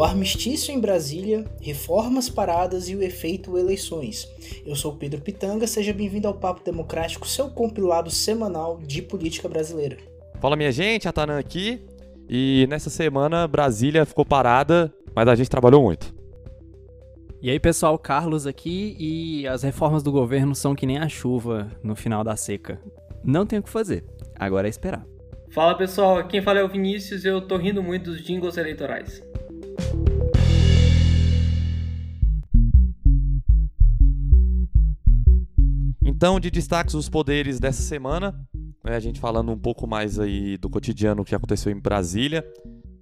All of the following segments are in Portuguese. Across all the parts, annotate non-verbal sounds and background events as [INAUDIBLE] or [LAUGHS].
o armistício em Brasília, reformas paradas e o efeito eleições. Eu sou Pedro Pitanga, seja bem-vindo ao Papo Democrático, seu compilado semanal de política brasileira. Fala minha gente, a Tanan aqui. E nessa semana Brasília ficou parada, mas a gente trabalhou muito. E aí, pessoal, Carlos aqui e as reformas do governo são que nem a chuva no final da seca. Não tem o que fazer, agora é esperar. Fala pessoal, quem fala é o Vinícius e eu tô rindo muito dos jingles eleitorais. Então, de destaques dos poderes dessa semana, né, a gente falando um pouco mais aí do cotidiano que aconteceu em Brasília,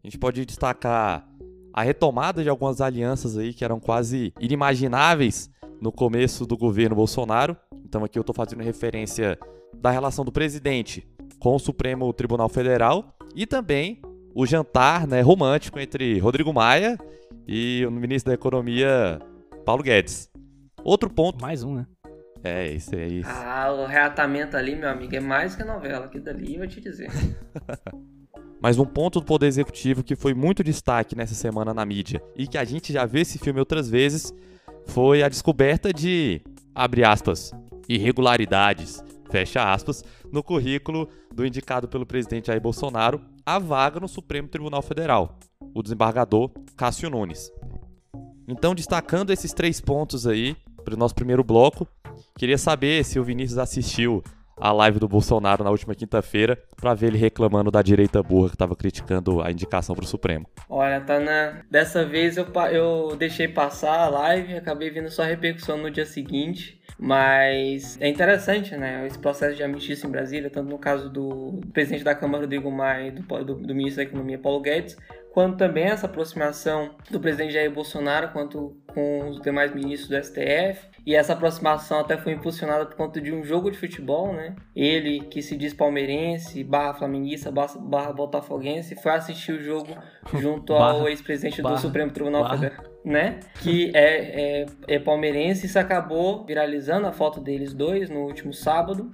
a gente pode destacar a retomada de algumas alianças aí que eram quase inimagináveis no começo do governo Bolsonaro. Então aqui eu estou fazendo referência da relação do presidente com o Supremo Tribunal Federal e também o jantar né, romântico entre Rodrigo Maia e o ministro da Economia Paulo Guedes. Outro ponto. Mais um, né? É, isso é isso. Ah, o reatamento ali, meu amigo, é mais que a novela. Aqui dali eu vou te dizer. [LAUGHS] Mas um ponto do Poder Executivo que foi muito destaque nessa semana na mídia e que a gente já vê esse filme outras vezes foi a descoberta de, abre aspas, irregularidades, fecha aspas, no currículo do indicado pelo presidente Jair Bolsonaro a vaga no Supremo Tribunal Federal, o desembargador Cássio Nunes. Então, destacando esses três pontos aí para o nosso primeiro bloco, queria saber se o Vinícius assistiu a live do Bolsonaro na última quinta-feira para ver ele reclamando da direita burra que estava criticando a indicação para o Supremo. Olha, tá na... dessa vez eu, eu deixei passar a live, acabei vendo só repercussão no dia seguinte. Mas é interessante, né? Esse processo de amnistia em Brasília, tanto no caso do presidente da Câmara, Rodrigo Maia, e do, do, do ministro da Economia, Paulo Guedes, quanto também essa aproximação do presidente Jair Bolsonaro quanto com os demais ministros do STF. E essa aproximação até foi impulsionada por conta de um jogo de futebol, né? Ele, que se diz palmeirense, barra flamenguista, barra botafoguense, foi assistir o jogo [LAUGHS] junto ao ex-presidente do Supremo Tribunal Federal né? Que é, é, é, palmeirense. Isso acabou viralizando a foto deles dois no último sábado,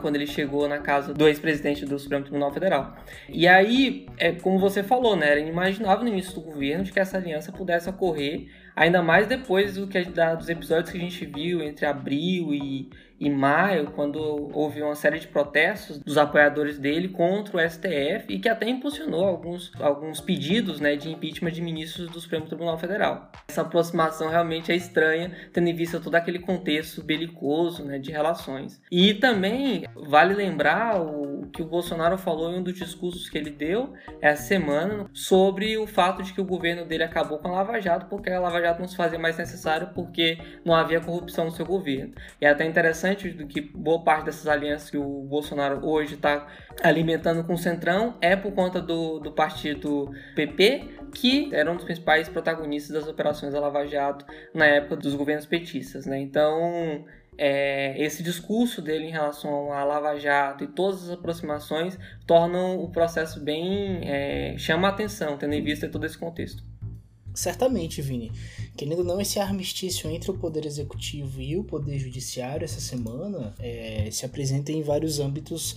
quando ele chegou na casa do ex-presidente do Supremo Tribunal Federal. E aí, é como você falou, né? Era inimaginável no início do governo de que essa aliança pudesse ocorrer, ainda mais depois do que, da, dos episódios que a gente viu entre abril e em maio, quando houve uma série de protestos dos apoiadores dele contra o STF e que até impulsionou alguns, alguns pedidos né, de impeachment de ministros do Supremo Tribunal Federal. Essa aproximação realmente é estranha, tendo em vista todo aquele contexto belicoso né, de relações. E também vale lembrar o que o Bolsonaro falou em um dos discursos que ele deu essa semana sobre o fato de que o governo dele acabou com a Lava Jato porque a Lava Jato não se fazia mais necessário porque não havia corrupção no seu governo. E é até interessante interessante do que boa parte dessas alianças que o Bolsonaro hoje está alimentando com o Centrão é por conta do, do partido PP, que era um dos principais protagonistas das operações da Lava Jato na época dos governos petistas. Né? Então, é, esse discurso dele em relação à Lava Jato e todas as aproximações tornam o processo bem. É, chama a atenção, tendo em vista todo esse contexto. Certamente, Vini. Querendo ou não, esse armistício entre o Poder Executivo e o Poder Judiciário essa semana é, se apresenta em vários âmbitos,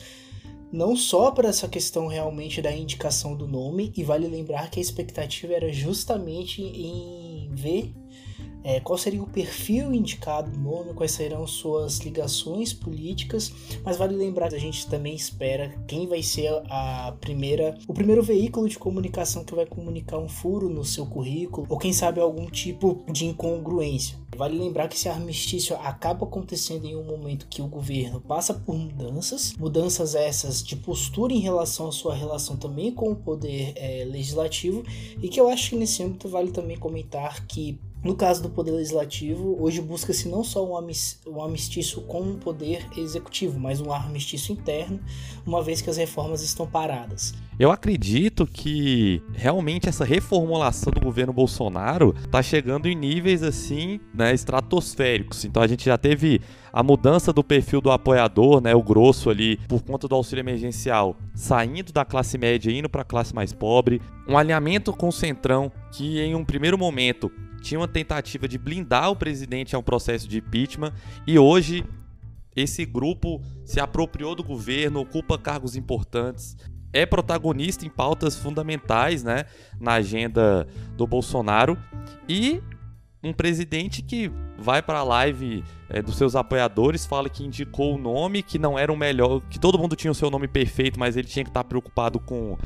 não só para essa questão realmente da indicação do nome, e vale lembrar que a expectativa era justamente em ver é, qual seria o perfil indicado no nome, quais serão suas ligações políticas, mas vale lembrar que a gente também espera quem vai ser a primeira, o primeiro veículo de comunicação que vai comunicar um furo no seu currículo, ou quem sabe algum tipo de incongruência. Vale lembrar que esse armistício acaba acontecendo em um momento que o governo passa por mudanças, mudanças essas de postura em relação à sua relação também com o poder é, legislativo, e que eu acho que nesse âmbito vale também comentar que no caso do Poder Legislativo, hoje busca-se não só um armistício com o Poder Executivo, mas um armistício interno, uma vez que as reformas estão paradas. Eu acredito que realmente essa reformulação do governo Bolsonaro está chegando em níveis assim, né, estratosféricos. Então a gente já teve a mudança do perfil do apoiador, né, o grosso ali, por conta do auxílio emergencial, saindo da classe média e indo para a classe mais pobre, um alinhamento com o Centrão que em um primeiro momento tinha uma tentativa de blindar o presidente a um processo de impeachment e hoje esse grupo se apropriou do governo, ocupa cargos importantes. É protagonista em pautas fundamentais, né, na agenda do Bolsonaro e um presidente que vai para a live é, dos seus apoiadores, fala que indicou o nome, que não era o melhor, que todo mundo tinha o seu nome perfeito, mas ele tinha que estar tá preocupado com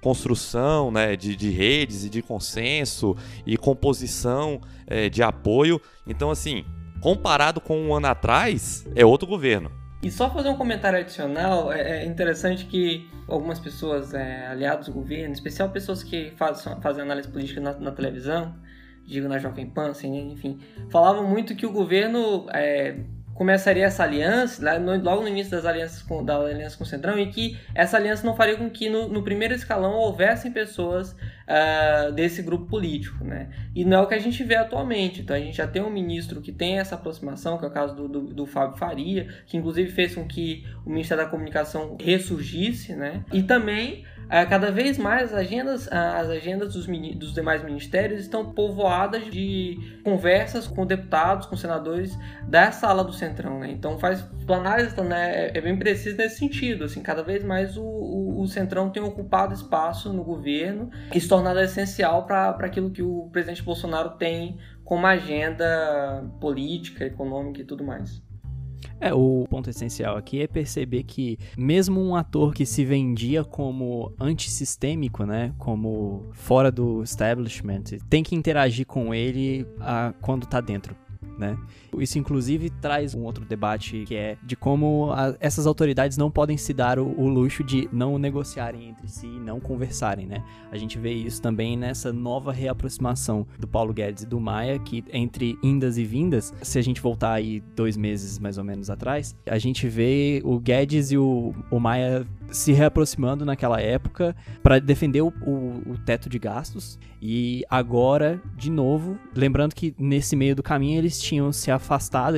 construção né, de, de redes e de consenso e composição é, de apoio. Então, assim, comparado com um ano atrás, é outro governo. E só fazer um comentário adicional, é, é interessante que algumas pessoas, é, aliados do governo, em especial pessoas que faz, fazem análise política na, na televisão, digo na Jovem Pan, assim, enfim, falavam muito que o governo é, começaria essa aliança, logo no início das alianças com, da aliança com o Centrão, e que essa aliança não faria com que no, no primeiro escalão houvessem pessoas uh, desse grupo político, né? E não é o que a gente vê atualmente. Então a gente já tem um ministro que tem essa aproximação, que é o caso do, do, do Fábio Faria, que inclusive fez com que o Ministério da Comunicação ressurgisse, né? E também é, cada vez mais as agendas, as agendas dos, dos, demais ministérios estão povoadas de conversas com deputados, com senadores da sala do Centrão. Né? Então faz análise né, é, é bem preciso nesse sentido. Assim, cada vez mais o, o, o Centrão tem ocupado espaço no governo tornado essencial para aquilo que o presidente Bolsonaro tem como agenda política, econômica e tudo mais. É, o ponto essencial aqui é perceber que mesmo um ator que se vendia como antissistêmico, né, como fora do establishment, tem que interagir com ele a, ah, quando tá dentro né? Isso inclusive traz um outro debate que é de como a, essas autoridades não podem se dar o, o, luxo de não negociarem entre si, não conversarem, né? A gente vê isso também nessa nova reaproximação do Paulo Guedes e do Maia, que entre indas e vindas, se a gente voltar aí dois meses mais ou menos atrás, a gente vê o Guedes e o, o Maia se reaproximando naquela época para defender o, o, o, teto de gastos. E agora, de novo, lembrando que nesse meio do caminho eles tinham se afastado,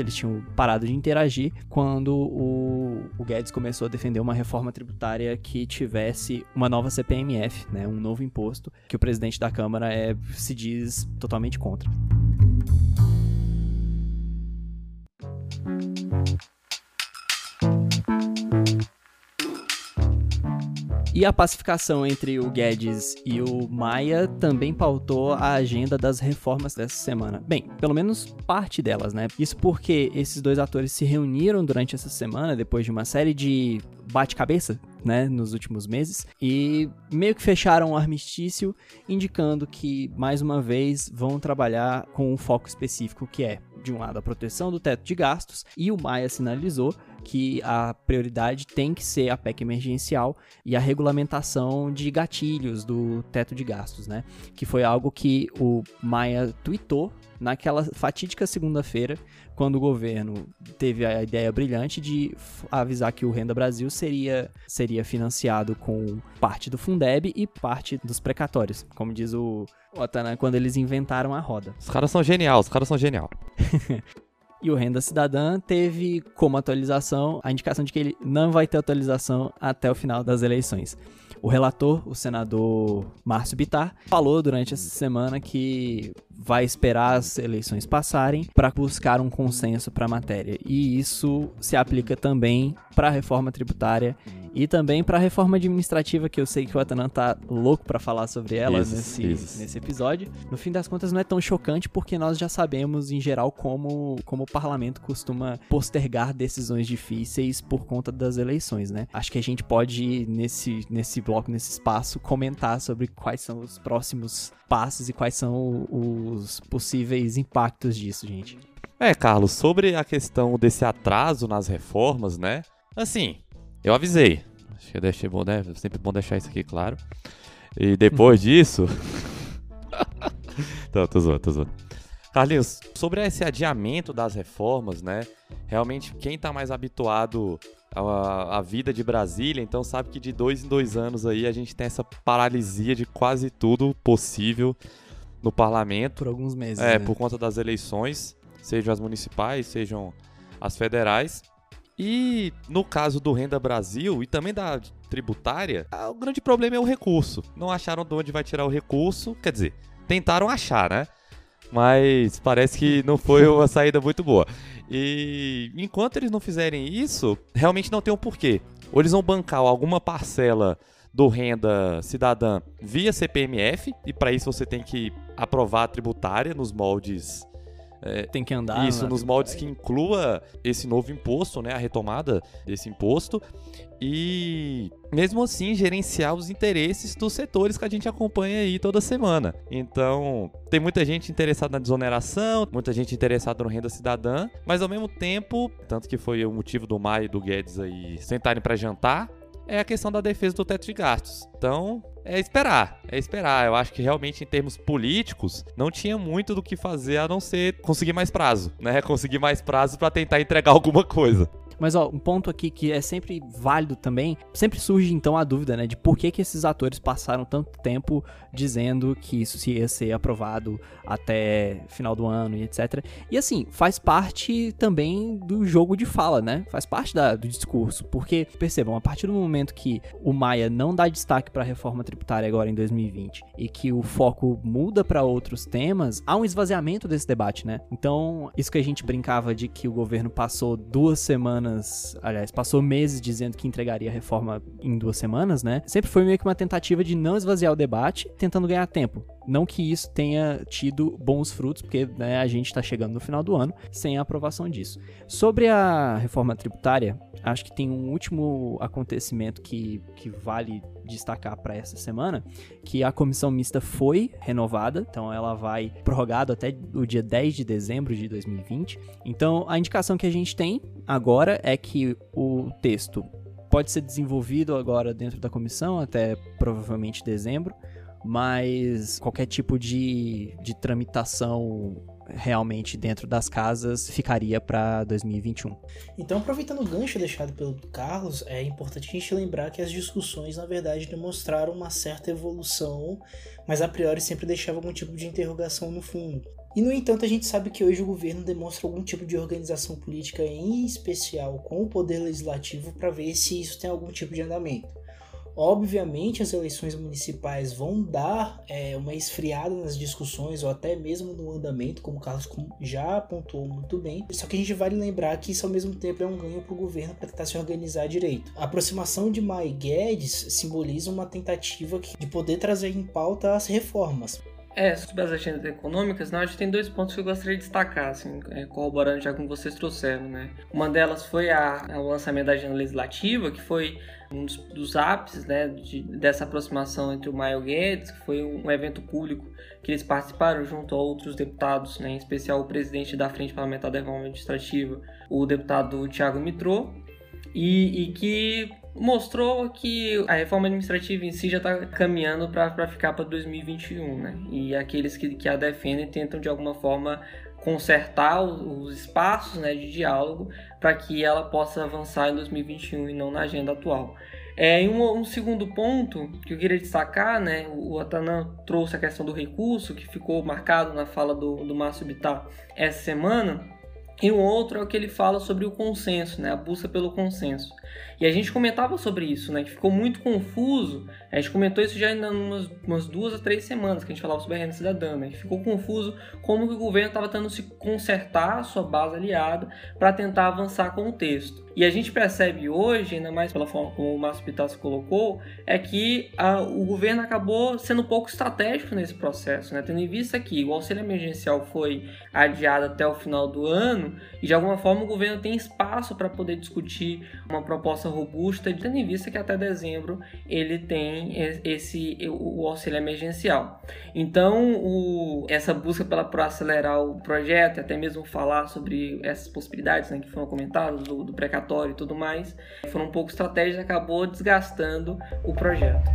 eles tinham parado de interagir quando o, o Guedes começou a defender uma reforma tributária que tivesse uma nova CPMF, né, um novo imposto, que o presidente da Câmara é, se diz totalmente contra. E a pacificação entre o Guedes e o Maia também pautou a agenda das reformas dessa semana. Bem, pelo menos parte delas, né? Isso porque esses dois atores se reuniram durante essa semana, depois de uma série de bate-cabeça, né, nos últimos meses, e meio que fecharam um armistício, indicando que, mais uma vez, vão trabalhar com um foco específico que é, de um lado, a proteção do teto de gastos, e o Maia sinalizou que a prioridade tem que ser a PEC emergencial e a regulamentação de gatilhos do teto de gastos, né? Que foi algo que o Maia tweetou naquela fatídica segunda-feira, quando o governo teve a ideia brilhante de avisar que o Renda Brasil seria, seria financiado com parte do Fundeb e parte dos precatórios, como diz o Otana quando eles inventaram a roda. Os caras são genial, os caras são genial. [LAUGHS] E o Renda Cidadã teve como atualização a indicação de que ele não vai ter atualização até o final das eleições. O relator, o senador Márcio Bitar, falou durante essa semana que vai esperar as eleições passarem para buscar um consenso para a matéria. E isso se aplica também para a reforma tributária e também para a reforma administrativa, que eu sei que o Atanan tá louco para falar sobre ela isso, nesse, isso. nesse episódio. No fim das contas, não é tão chocante porque nós já sabemos, em geral, como, como o parlamento costuma postergar decisões difíceis por conta das eleições, né? Acho que a gente pode, nesse, nesse bloco, nesse espaço, comentar sobre quais são os próximos passos e quais são os possíveis impactos disso, gente. É, Carlos, sobre a questão desse atraso nas reformas, né? Assim, eu avisei. Acho que eu deixei bom, né? Sempre bom deixar isso aqui claro. E depois [LAUGHS] disso. [LAUGHS] Não, tô zoando, tô zoando. Carlinhos, sobre esse adiamento das reformas, né? Realmente, quem tá mais habituado à, à, vida de Brasília, então sabe que de dois em dois anos aí a gente tem essa paralisia de quase tudo possível no parlamento. Por alguns meses. É, né? por conta das eleições, sejam as municipais, sejam as federais. E no caso do Renda Brasil e também da tributária, o grande problema é o recurso. Não acharam de onde vai tirar o recurso, quer dizer, tentaram achar, né? Mas parece que não foi uma [LAUGHS] saída muito boa. E enquanto eles não fizerem isso, realmente não tem um porquê. Ou eles vão bancar alguma parcela do renda cidadã via CPMF, e para isso você tem que aprovar a tributária nos moldes é, tem que andar. Isso, nos moldes que inclua esse novo imposto, né? A retomada desse imposto. E mesmo assim gerenciar os interesses dos setores que a gente acompanha aí toda semana. Então, tem muita gente interessada na desoneração, muita gente interessada no renda cidadã, mas ao mesmo tempo, tanto que foi o motivo do Maio e do Guedes aí sentarem para jantar, é a questão da defesa do teto de gastos. Então, é esperar, é esperar. Eu acho que realmente em termos políticos não tinha muito do que fazer a não ser conseguir mais prazo, né? [LAUGHS] Conseguir mais prazo para tentar entregar alguma coisa. Mas ó, um ponto aqui que é sempre válido também, sempre surge então a dúvida, né, de por que que esses atores passaram tanto tempo dizendo que isso ia ser aprovado até final do ano e etc. E assim, faz parte também do jogo de fala, né? Faz parte da, do discurso, porque percebam, a partir do momento que o Maia não dá destaque para a reforma tributária agora em 2020 e que o foco muda para outros temas, há um esvaziamento desse debate, né? Então, isso que a gente brincava de que o governo passou duas semanas semanas, aliás, passou meses dizendo que entregaria a reforma em duas semanas, né? Sempre foi meio que uma tentativa de não esvaziar o debate, tentando ganhar tempo. Não que isso tenha tido bons frutos, porque né, a gente está chegando no final do ano sem a aprovação disso. Sobre a reforma tributária, acho que tem um último acontecimento que, que vale destacar para essa semana, que a comissão mista foi renovada, então ela vai prorrogada até o dia 10 de dezembro de 2020. Então a indicação que a gente tem agora é que o texto pode ser desenvolvido agora dentro da comissão até provavelmente dezembro mas qualquer tipo de, de tramitação realmente dentro das casas ficaria para 2021. Então, aproveitando o gancho deixado pelo Carlos, é importante a gente lembrar que as discussões, na verdade, demonstraram uma certa evolução, mas a priori sempre deixava algum tipo de interrogação no fundo. E, no entanto, a gente sabe que hoje o governo demonstra algum tipo de organização política, em especial com o poder legislativo, para ver se isso tem algum tipo de andamento. Obviamente, as eleições municipais vão dar é, uma esfriada nas discussões ou até mesmo no andamento, como o Carlos já apontou muito bem. Só que a gente vale lembrar que isso ao mesmo tempo é um ganho para o governo para tentar se organizar direito. A aproximação de Mai Guedes simboliza uma tentativa de poder trazer em pauta as reformas. É, sobre as agendas econômicas, né, a gente tem dois pontos que eu gostaria de destacar, assim, é, corroborando já com vocês trouxeram, né? Uma delas foi a, o lançamento da agenda legislativa, que foi um dos, dos ápices, né, de, dessa aproximação entre o Maio Guedes, que foi um, um, evento público que eles participaram junto a outros deputados, né, em especial o presidente da Frente Parlamentar da Reforma Administrativa, o deputado Tiago Mitrô, e, e que mostrou que a reforma administrativa em si já está caminhando para ficar para 2021, né? E aqueles que, que a defendem tentam de alguma forma consertar os, os espaços né, de diálogo para que ela possa avançar em 2021 e não na agenda atual. É, e um, um, segundo ponto que eu queria destacar, né, o Atanan trouxe a questão do recurso, que ficou marcado na fala do, do Márcio Bittar essa semana, e o outro é o que ele fala sobre o consenso, né, a busca pelo consenso. E a gente comentava sobre isso, né? Que ficou muito confuso. A gente comentou isso já ainda umas, umas duas a três semanas que a gente falava sobre a renda cidadã, né? Ficou confuso como que o governo estava tentando se consertar a sua base aliada para tentar avançar com o texto. E a gente percebe hoje, ainda mais pela forma como o Márcio Pitas colocou, é que a, o governo acabou sendo um pouco estratégico nesse processo, né? tendo em vista que o auxílio emergencial foi adiado até o final do ano e de alguma forma o governo tem espaço para poder discutir uma proposta robusta, tendo em vista que até dezembro ele tem esse o auxílio emergencial. Então, o, essa busca pela por acelerar o projeto, até mesmo falar sobre essas possibilidades né, que foram comentadas do, do precatório e tudo mais, foram um pouco estratégias acabou desgastando o projeto.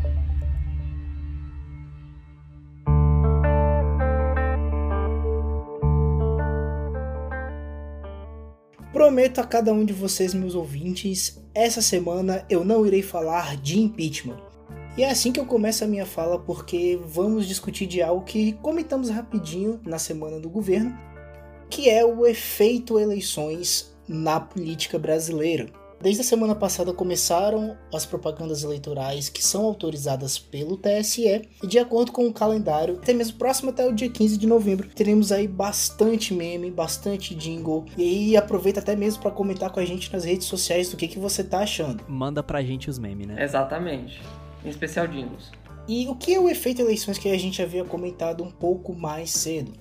Prometo a cada um de vocês, meus ouvintes, essa semana eu não irei falar de impeachment. E é assim que eu começo a minha fala, porque vamos discutir de algo que comentamos rapidinho na semana do governo, que é o efeito eleições na política brasileira. Desde a semana passada começaram as propagandas eleitorais que são autorizadas pelo TSE e de acordo com o calendário, até mesmo próximo até o dia 15 de novembro, teremos aí bastante meme, bastante jingle e aí aproveita até mesmo para comentar com a gente nas redes sociais do que, que você tá achando. Manda pra gente os memes, né? Exatamente. Em especial jingles. E o que é o efeito eleições que a gente havia comentado um pouco mais cedo?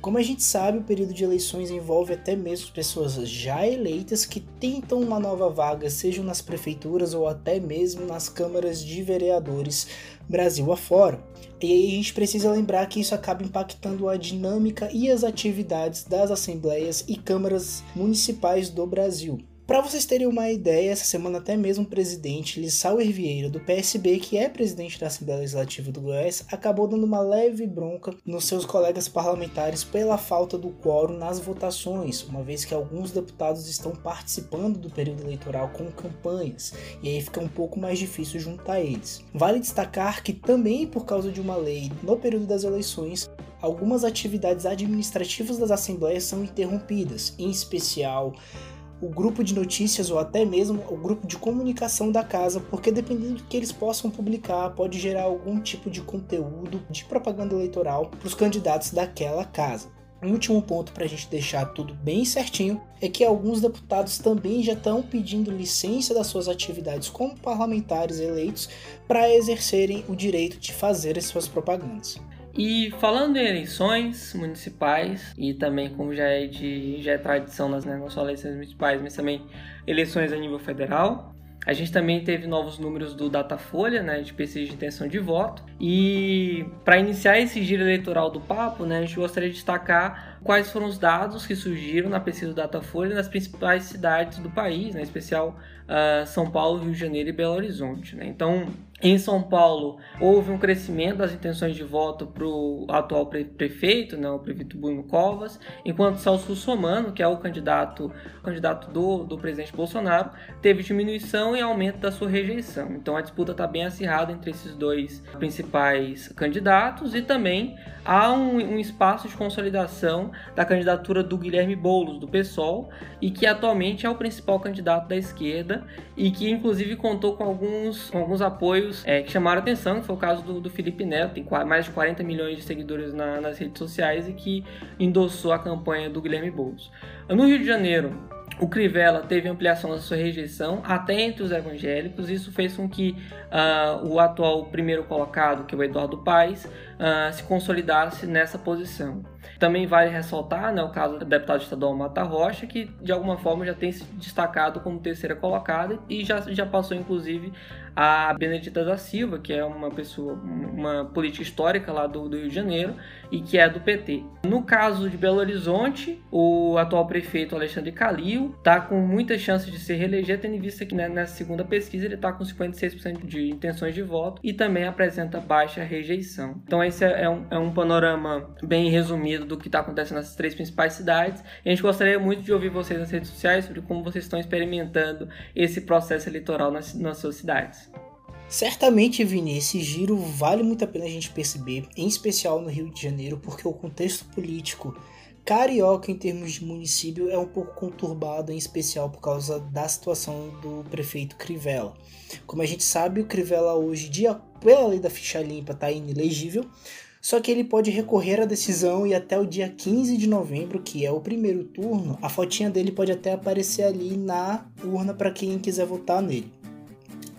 Como a gente sabe, o período de eleições envolve até mesmo pessoas já eleitas que tentam uma nova vaga, sejam nas prefeituras ou até mesmo nas câmaras de vereadores Brasil afora. E aí a gente precisa lembrar que isso acaba impactando a dinâmica e as atividades das assembleias e câmaras municipais do Brasil. Para vocês terem uma ideia, essa semana até mesmo o presidente Lissauer Vieira, do PSB, que é presidente da Assembleia Legislativa do Goiás, acabou dando uma leve bronca nos seus colegas parlamentares pela falta do quórum nas votações, uma vez que alguns deputados estão participando do período eleitoral com campanhas, e aí fica um pouco mais difícil juntar eles. Vale destacar que também por causa de uma lei no período das eleições, algumas atividades administrativas das assembleias são interrompidas, em especial o grupo de notícias ou até mesmo o grupo de comunicação da casa, porque dependendo do que eles possam publicar, pode gerar algum tipo de conteúdo de propaganda eleitoral para os candidatos daquela casa. Um último ponto para a gente deixar tudo bem certinho é que alguns deputados também já estão pedindo licença das suas atividades como parlamentares eleitos para exercerem o direito de fazer as suas propagandas. E falando em eleições municipais, e também como já é, de, já é tradição nas, só eleições municipais, mas também eleições a nível federal, a gente também teve novos números do Datafolha, né, de pesquisa de intenção de voto. E para iniciar esse giro eleitoral do papo, né, a gente gostaria de destacar quais foram os dados que surgiram na pesquisa do Datafolha nas principais cidades do país, né, em especial uh, São Paulo, Rio de Janeiro e Belo Horizonte. Né? Então, em São Paulo, houve um crescimento das intenções de voto para o atual prefeito, né, o prefeito Bruno Covas, enquanto Celso Somano, que é o candidato, candidato do, do presidente Bolsonaro, teve diminuição e aumento da sua rejeição. Então a disputa está bem acirrada entre esses dois principais candidatos e também há um, um, espaço de consolidação da candidatura do Guilherme Boulos, do PSOL, e que atualmente é o principal candidato da esquerda e que inclusive contou com alguns, com alguns apoios é, que chamaram atenção, que foi o caso do, do Felipe Neto, tem mais de 40 milhões de seguidores na, nas redes sociais e que endossou a campanha do Guilherme Boulos. No Rio de Janeiro, o Crivella teve ampliação da sua rejeição até entre os evangélicos. Isso fez com que uh, o atual primeiro colocado, que é o Eduardo Paes, uh, se consolidasse nessa posição. Também vale ressaltar né, o caso do deputado estadual Mata Rocha, que de alguma forma já tem se destacado como terceira colocada e já, já passou inclusive a Benedita da Silva, que é uma pessoa, uma política histórica lá do, do, Rio de Janeiro e que é do PT. No caso de Belo Horizonte, o atual prefeito Alexandre Calil está com muitas chances de se reeleger, tendo em vista que né, nessa segunda pesquisa ele está com 56% de intenções de voto e também apresenta baixa rejeição. Então esse é, é um, é um panorama bem resumido do que está acontecendo nessas três principais cidades. E a gente gostaria muito de ouvir vocês nas redes sociais sobre como vocês estão experimentando esse processo eleitoral nas, nas suas cidades. Certamente, Vini, esse giro vale muito a pena a gente perceber, em especial no Rio de Janeiro, porque o contexto político carioca em termos de município é um pouco conturbado, em especial por causa da situação do prefeito Crivella. Como a gente sabe, o Crivella hoje, dia, pela lei da ficha limpa, está inelegível, só que ele pode recorrer à decisão e até o dia 15 de novembro, que é o primeiro turno, a fotinha dele pode até aparecer ali na urna para quem quiser votar nele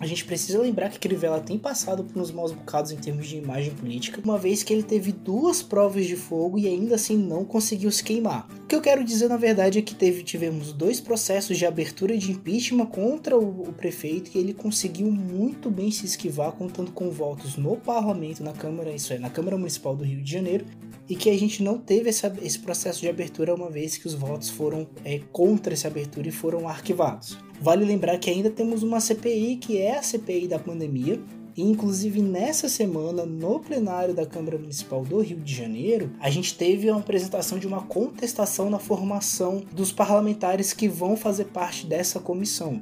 a gente precisa lembrar que Crivella tem passado por uns maus bocados em termos de imagem política, uma vez que ele teve duas provas de fogo e ainda assim não conseguiu se queimar. O que eu quero dizer na verdade é que teve, tivemos dois processos de abertura de impeachment contra o, o prefeito e ele conseguiu muito bem se esquivar, contando com votos no parlamento, na Câmara, isso é, na Câmara Municipal do Rio de Janeiro, e que a gente não teve essa, esse processo de abertura uma vez que os votos foram é, contra essa abertura e foram arquivados. Vale lembrar que ainda temos uma CPI que é a CPI da pandemia, e inclusive nessa semana, no plenário da Câmara Municipal do Rio de Janeiro, a gente teve uma apresentação de uma contestação na formação dos parlamentares que vão fazer parte dessa comissão.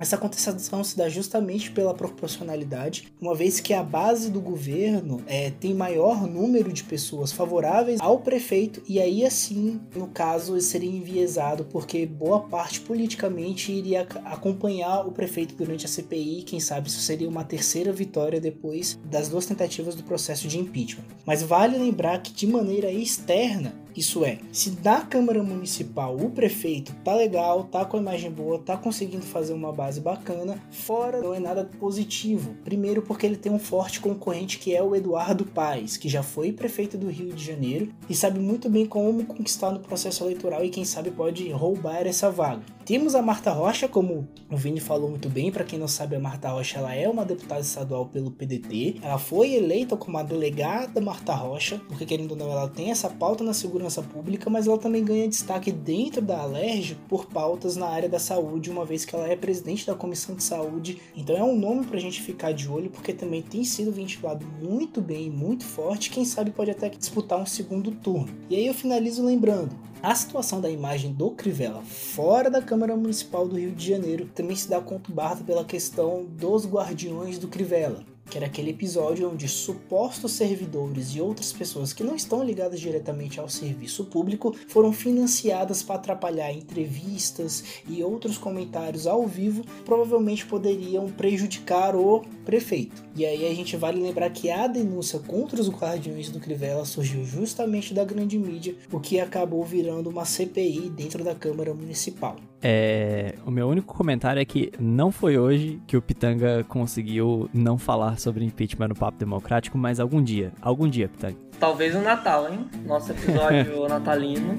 Essa contestação se dá justamente pela proporcionalidade, uma vez que a base do governo é, tem maior número de pessoas favoráveis ao prefeito, e aí assim, no caso, seria enviesado, porque boa parte politicamente iria acompanhar o prefeito durante a CPI, quem sabe isso seria uma terceira vitória depois das duas tentativas do processo de impeachment. Mas vale lembrar que, de maneira externa, Isso é, se da Câmara Municipal o prefeito tá legal, tá com a imagem boa, tá conseguindo fazer uma base bacana, fora não é nada positivo. Primeiro porque ele tem um forte concorrente que é o Eduardo Paes, que já foi prefeito do Rio de Janeiro e sabe muito bem como conquistar no processo eleitoral e quem sabe pode roubar essa vaga. Temos a Marta Rocha, como o Vini falou muito bem, para quem não sabe, a Marta Rocha ela é uma deputada estadual pelo PDT. Ela foi eleita como a delegada Marta Rocha, porque querendo ou não, ela tem essa pauta na segurança pública, mas ela também ganha destaque dentro da Alerj por pautas na área da saúde, uma vez que ela é presidente da comissão de saúde. Então é um nome para a gente ficar de olho, porque também tem sido ventilado muito bem, muito forte. Quem sabe pode até disputar um segundo turno. E aí eu finalizo lembrando: a situação da imagem do Crivella fora da Câmara Municipal do Rio de Janeiro também se dá conturbada pela questão dos guardiões do Crivella que era aquele episódio onde supostos servidores e outras pessoas que não estão ligadas diretamente ao serviço público foram financiadas para atrapalhar entrevistas e outros comentários ao vivo, provavelmente poderiam prejudicar o prefeito. E aí a gente vale lembrar que a denúncia contra os guardiões do Crivella surgiu justamente da grande mídia, o que acabou virando uma CPI dentro da Câmara Municipal. É, o meu único comentário é que não foi hoje que o Pitanga conseguiu não falar sobre impeachment no Papo Democrático, mas algum dia. Algum dia, Pitanga. Talvez no Natal, hein? Nosso episódio [LAUGHS] natalino.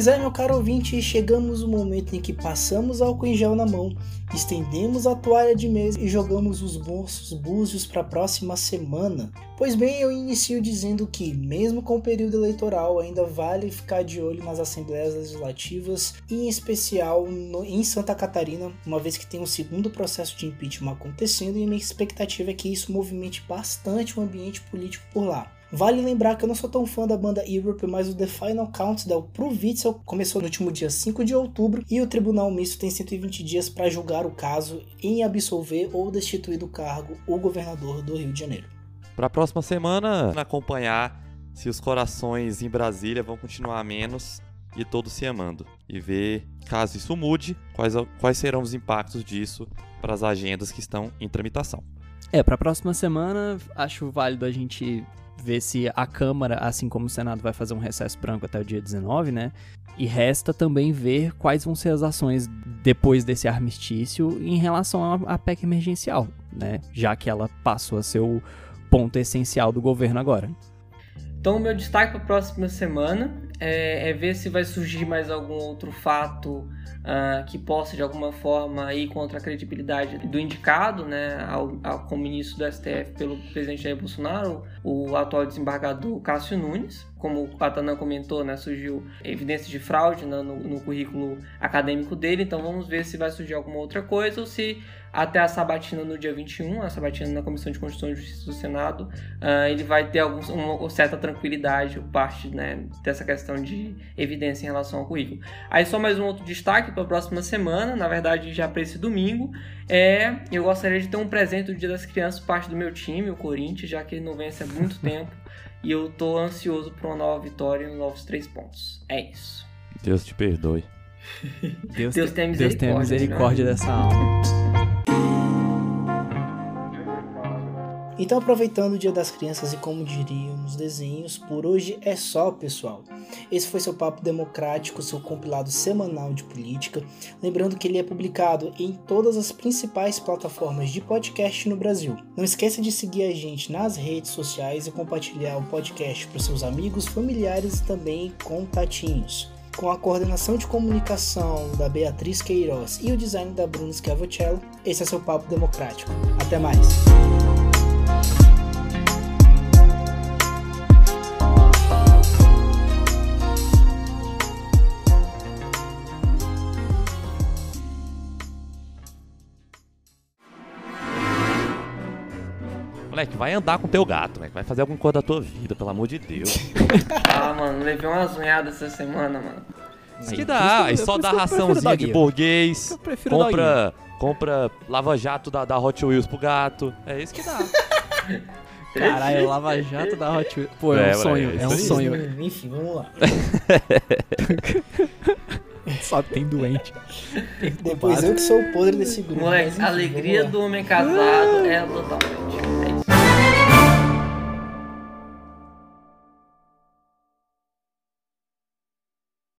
Pois é, meu caro ouvinte, chegamos no momento em que passamos álcool em gel na mão, estendemos a toalha de mesa e jogamos os bolsos búzios para a próxima semana. Pois bem, eu inicio dizendo que, mesmo com o período eleitoral, ainda vale ficar de olho nas assembleias legislativas em especial, no, em Santa Catarina, uma vez que tem um segundo processo de impeachment acontecendo e minha expectativa é que isso movimente bastante o ambiente político por lá. Vale lembrar que eu não sou tão fã da banda Europe, mas o The Final Countdown pro Witzel começou no último dia 5 de outubro e o Tribunal Misto tem 120 dias para julgar o caso em absolver ou destituir do cargo o governador do Rio de Janeiro. Para a próxima semana, acompanhar se os corações em Brasília vão continuar menos e todos se amando. E ver, caso isso mude, quais, quais serão os impactos disso para as agendas que estão em tramitação. É, para a próxima semana, acho válido a gente ver se a Câmara, assim como o Senado, vai fazer um recesso branco até o dia 19, né? E resta também ver quais vão ser as ações depois desse armistício em relação à PEC emergencial, né? Já que ela passou a ser o ponto essencial do governo agora. Então, o meu destaque para a próxima semana é, é, ver se vai surgir mais algum outro fato uh, que possa, de alguma forma, ir contra a credibilidade do indicado né, ao, ao, como ministro do STF pelo presidente Jair Bolsonaro, o atual desembargador Cássio Nunes. Como o Patanã comentou, né, surgiu evidência de fraude né, no, no, currículo acadêmico dele, então vamos ver se vai surgir alguma outra coisa ou se até a sabatina no dia 21, a sabatina na Comissão de Constituição e Justiça do Senado, uh, ele vai ter algum, uma certa tranquilidade por parte né, dessa questão de evidência em relação ao currículo. Aí só mais um outro destaque para a próxima semana, na verdade já para esse domingo, é eu gostaria de ter um presente do Dia das Crianças parte do meu time, o Corinthians, já que ele não vence há muito [LAUGHS] tempo. E eu tô ansioso por uma nova vitória e novos três pontos. É isso. Deus te perdoe. [LAUGHS] Deus, Deus tem misericórdia, Deus tem misericórdia né? dessa alma. Então, aproveitando o Dia das Crianças e como diriam nos desenhos, por hoje é só, pessoal. Esse foi seu Papo Democrático, seu compilado semanal de política. Lembrando que ele é publicado em todas as principais plataformas de podcast no Brasil. Não esqueça de seguir a gente nas redes sociais e compartilhar o podcast para seus amigos, familiares e também contatinhos com a coordenação de comunicação da Beatriz Queiroz e o design da Bruna Scavocello, esse é seu Papo Democrático. Até mais! Moleque, vai andar com teu gato, moleque. Vai fazer alguma coisa da tua vida, pelo amor de Deus. [LAUGHS] ah, mano, levei umas unhadas essa semana, mano. Isso que dá, aí só dá raçãozinha de burguês. Compra, compra lava-jato da, da Hot Wheels pro gato. É isso que dá. [LAUGHS] Caralho, Lava Jato da Hot Wheels. Pô, é, é um sonho, é, é um sonho. Enfim, vamos lá. [LAUGHS] Só tem doente. Depois eu que sou o podre desse grupo. Moleque, a alegria do homem casado é totalmente.